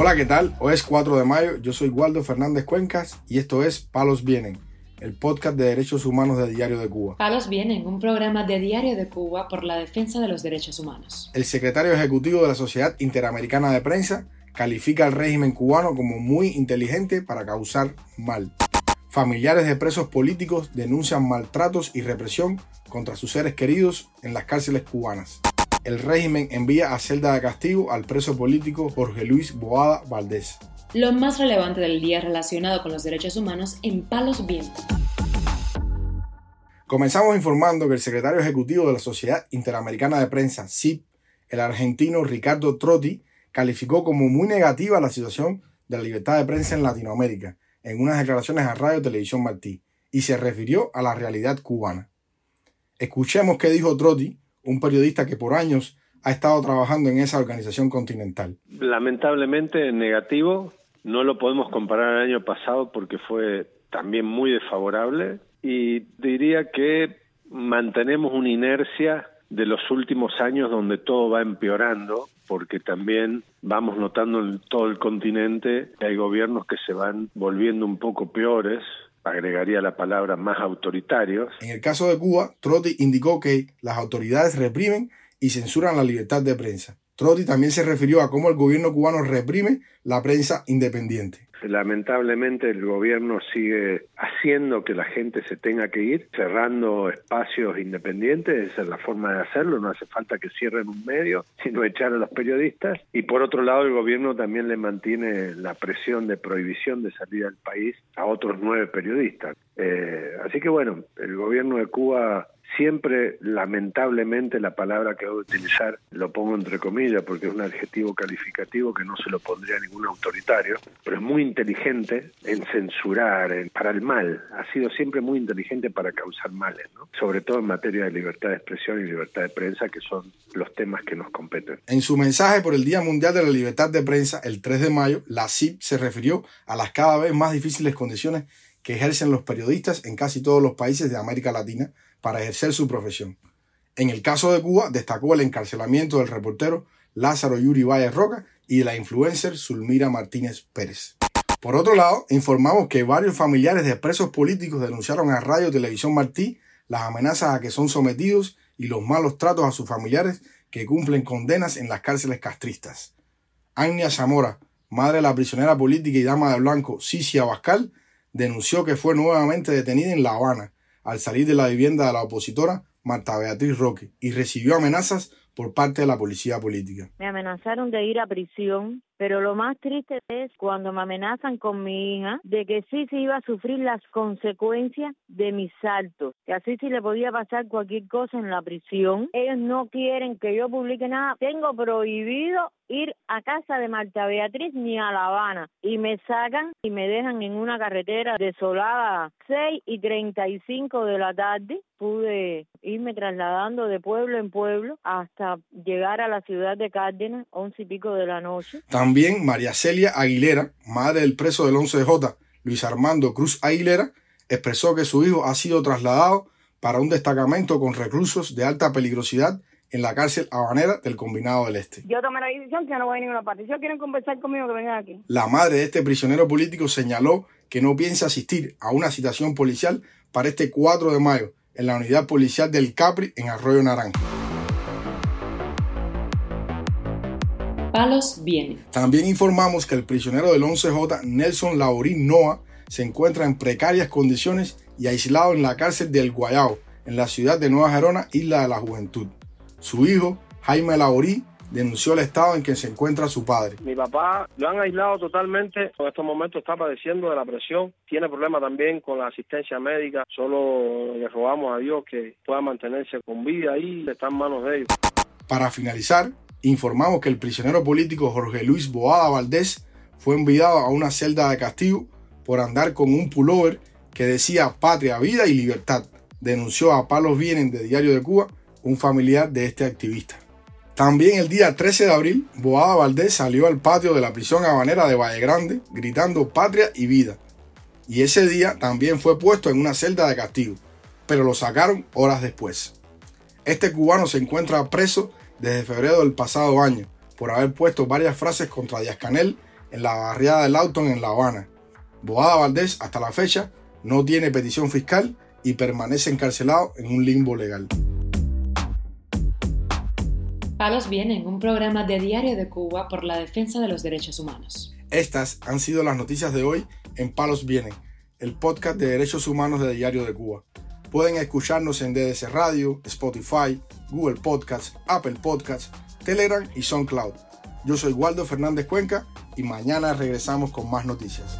Hola, ¿qué tal? Hoy es 4 de mayo, yo soy Waldo Fernández Cuencas y esto es Palos Vienen, el podcast de derechos humanos de Diario de Cuba. Palos Vienen, un programa de Diario de Cuba por la defensa de los derechos humanos. El secretario ejecutivo de la Sociedad Interamericana de Prensa califica al régimen cubano como muy inteligente para causar mal. Familiares de presos políticos denuncian maltratos y represión contra sus seres queridos en las cárceles cubanas. El régimen envía a celda de castigo al preso político Jorge Luis Boada Valdés. Lo más relevante del día relacionado con los derechos humanos en Palos Vientos. Comenzamos informando que el secretario ejecutivo de la Sociedad Interamericana de Prensa, CIP, el argentino Ricardo Trotti, calificó como muy negativa la situación de la libertad de prensa en Latinoamérica en unas declaraciones a Radio Televisión Martí y se refirió a la realidad cubana. Escuchemos qué dijo Trotti, un periodista que por años ha estado trabajando en esa organización continental. Lamentablemente negativo, no lo podemos comparar al año pasado porque fue también muy desfavorable y diría que mantenemos una inercia de los últimos años donde todo va empeorando, porque también vamos notando en todo el continente que hay gobiernos que se van volviendo un poco peores, agregaría la palabra más autoritarios. En el caso de Cuba, Trotti indicó que las autoridades reprimen y censuran la libertad de prensa. Trotti también se refirió a cómo el gobierno cubano reprime la prensa independiente. Lamentablemente el gobierno sigue haciendo que la gente se tenga que ir, cerrando espacios independientes, esa es la forma de hacerlo, no hace falta que cierren un medio, sino echar a los periodistas. Y por otro lado el gobierno también le mantiene la presión de prohibición de salir del país a otros nueve periodistas. Eh, así que bueno, el gobierno de Cuba Siempre, lamentablemente, la palabra que voy a utilizar lo pongo entre comillas porque es un adjetivo calificativo que no se lo pondría ningún autoritario, pero es muy inteligente en censurar, para el mal. Ha sido siempre muy inteligente para causar males, sobre todo en materia de libertad de expresión y libertad de prensa, que son los temas que nos competen. En su mensaje por el Día Mundial de la Libertad de Prensa, el 3 de mayo, la CIP se refirió a las cada vez más difíciles condiciones que ejercen los periodistas en casi todos los países de América Latina para ejercer su profesión. En el caso de Cuba, destacó el encarcelamiento del reportero Lázaro Yuri Valle Roca y de la influencer Zulmira Martínez Pérez. Por otro lado, informamos que varios familiares de presos políticos denunciaron a Radio Televisión Martí las amenazas a que son sometidos y los malos tratos a sus familiares que cumplen condenas en las cárceles castristas. Agnia Zamora, madre de la prisionera política y dama de blanco Cicia Abascal, denunció que fue nuevamente detenida en La Habana al salir de la vivienda de la opositora Marta Beatriz Roque y recibió amenazas por parte de la policía política. Me amenazaron de ir a prisión, pero lo más triste es cuando me amenazan con mi hija de que sí se iba a sufrir las consecuencias de mis saltos, que así sí le podía pasar cualquier cosa en la prisión. Ellos no quieren que yo publique nada. Tengo prohibido ir a casa de Marta Beatriz ni a La Habana y me sacan y me dejan en una carretera desolada 6 y 35 de la tarde. Pude irme trasladando de pueblo en pueblo hasta llegar a la ciudad de Cárdenas, once y pico de la noche. También María Celia Aguilera, madre del preso del 11J, Luis Armando Cruz Aguilera, expresó que su hijo ha sido trasladado para un destacamento con reclusos de alta peligrosidad en la cárcel habanera del Combinado del Este. Yo tomé la decisión que no voy a ninguna parte. Si quieren conversar conmigo, que vengan aquí. La madre de este prisionero político señaló que no piensa asistir a una citación policial para este 4 de mayo en la unidad policial del Capri en Arroyo Naranjo. Palos viene. También informamos que el prisionero del 11J, Nelson Laurín Noa, se encuentra en precarias condiciones y aislado en la cárcel del Guayao, en la ciudad de Nueva Gerona, Isla de la Juventud. Su hijo, Jaime Laurí, denunció el estado en que se encuentra su padre. Mi papá lo han aislado totalmente, en estos momentos está padeciendo de la presión, tiene problemas también con la asistencia médica, solo le rogamos a Dios que pueda mantenerse con vida y está en manos de ellos. Para finalizar, informamos que el prisionero político Jorge Luis Boada Valdés fue enviado a una celda de castigo por andar con un pullover que decía patria, vida y libertad. Denunció a Palos Vienen de Diario de Cuba un familiar de este activista. También el día 13 de abril, Boada Valdés salió al patio de la prisión habanera de Valle Grande gritando patria y vida. Y ese día también fue puesto en una celda de castigo, pero lo sacaron horas después. Este cubano se encuentra preso desde febrero del pasado año por haber puesto varias frases contra Díaz Canel en la barriada de Lawton en La Habana. Boada Valdés, hasta la fecha, no tiene petición fiscal y permanece encarcelado en un limbo legal. Palos Vienen, un programa de Diario de Cuba por la defensa de los derechos humanos. Estas han sido las noticias de hoy en Palos Vienen, el podcast de derechos humanos de Diario de Cuba. Pueden escucharnos en DDC Radio, Spotify, Google Podcasts, Apple Podcasts, Telegram y SoundCloud. Yo soy Waldo Fernández Cuenca y mañana regresamos con más noticias.